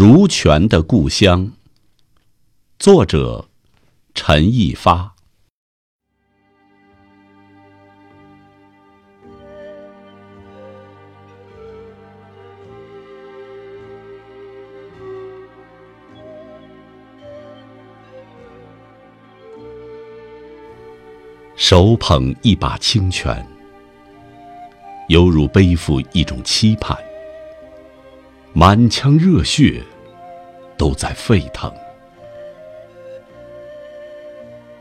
如泉的故乡。作者：陈毅发。手捧一把清泉，犹如背负一种期盼，满腔热血都在沸腾。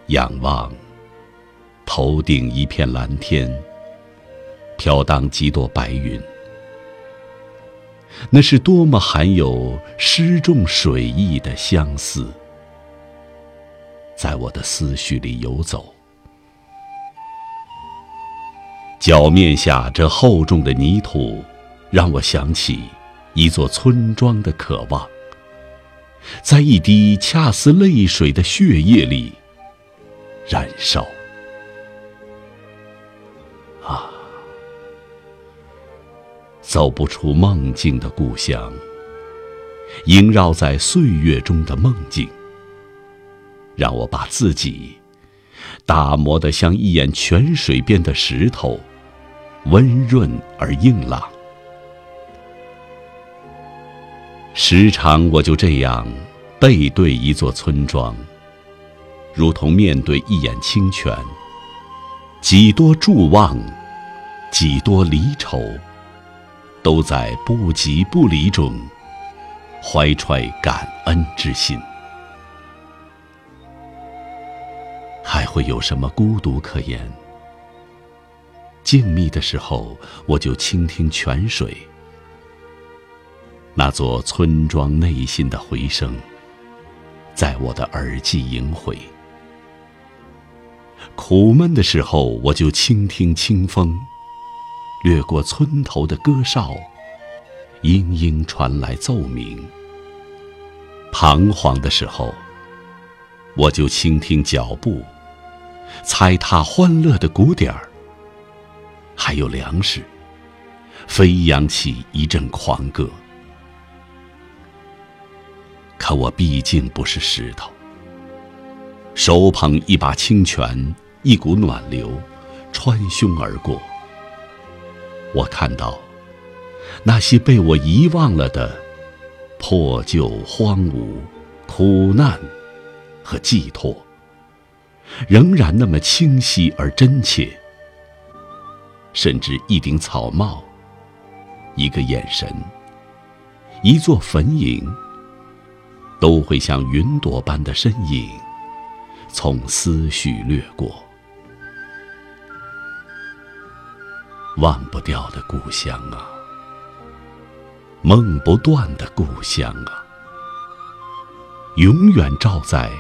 仰望头顶一片蓝天，飘荡几朵白云，那是多么含有诗中水意的相思，在我的思绪里游走。脚面下这厚重的泥土，让我想起一座村庄的渴望，在一滴恰似泪水的血液里燃烧。啊，走不出梦境的故乡，萦绕在岁月中的梦境，让我把自己打磨得像一眼泉水边的石头。温润而硬朗，时常我就这样背对一座村庄，如同面对一眼清泉。几多祝望，几多离愁，都在不即不离中怀揣感恩之心。还会有什么孤独可言？静谧的时候，我就倾听泉水，那座村庄内心的回声，在我的耳际萦回。苦闷的时候，我就倾听清风，掠过村头的歌哨，嘤嘤传来奏鸣。彷徨的时候，我就倾听脚步，踩踏欢乐的鼓点儿。还有粮食，飞扬起一阵狂歌。可我毕竟不是石头，手捧一把清泉，一股暖流穿胸而过。我看到那些被我遗忘了的破旧、荒芜、苦难和寄托，仍然那么清晰而真切。甚至一顶草帽，一个眼神，一座坟茔，都会像云朵般的身影，从思绪掠过。忘不掉的故乡啊，梦不断的故乡啊，永远照在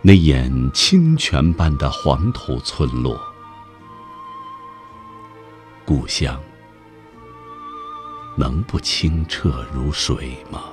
那眼清泉般的黄土村落。故乡能不清澈如水吗？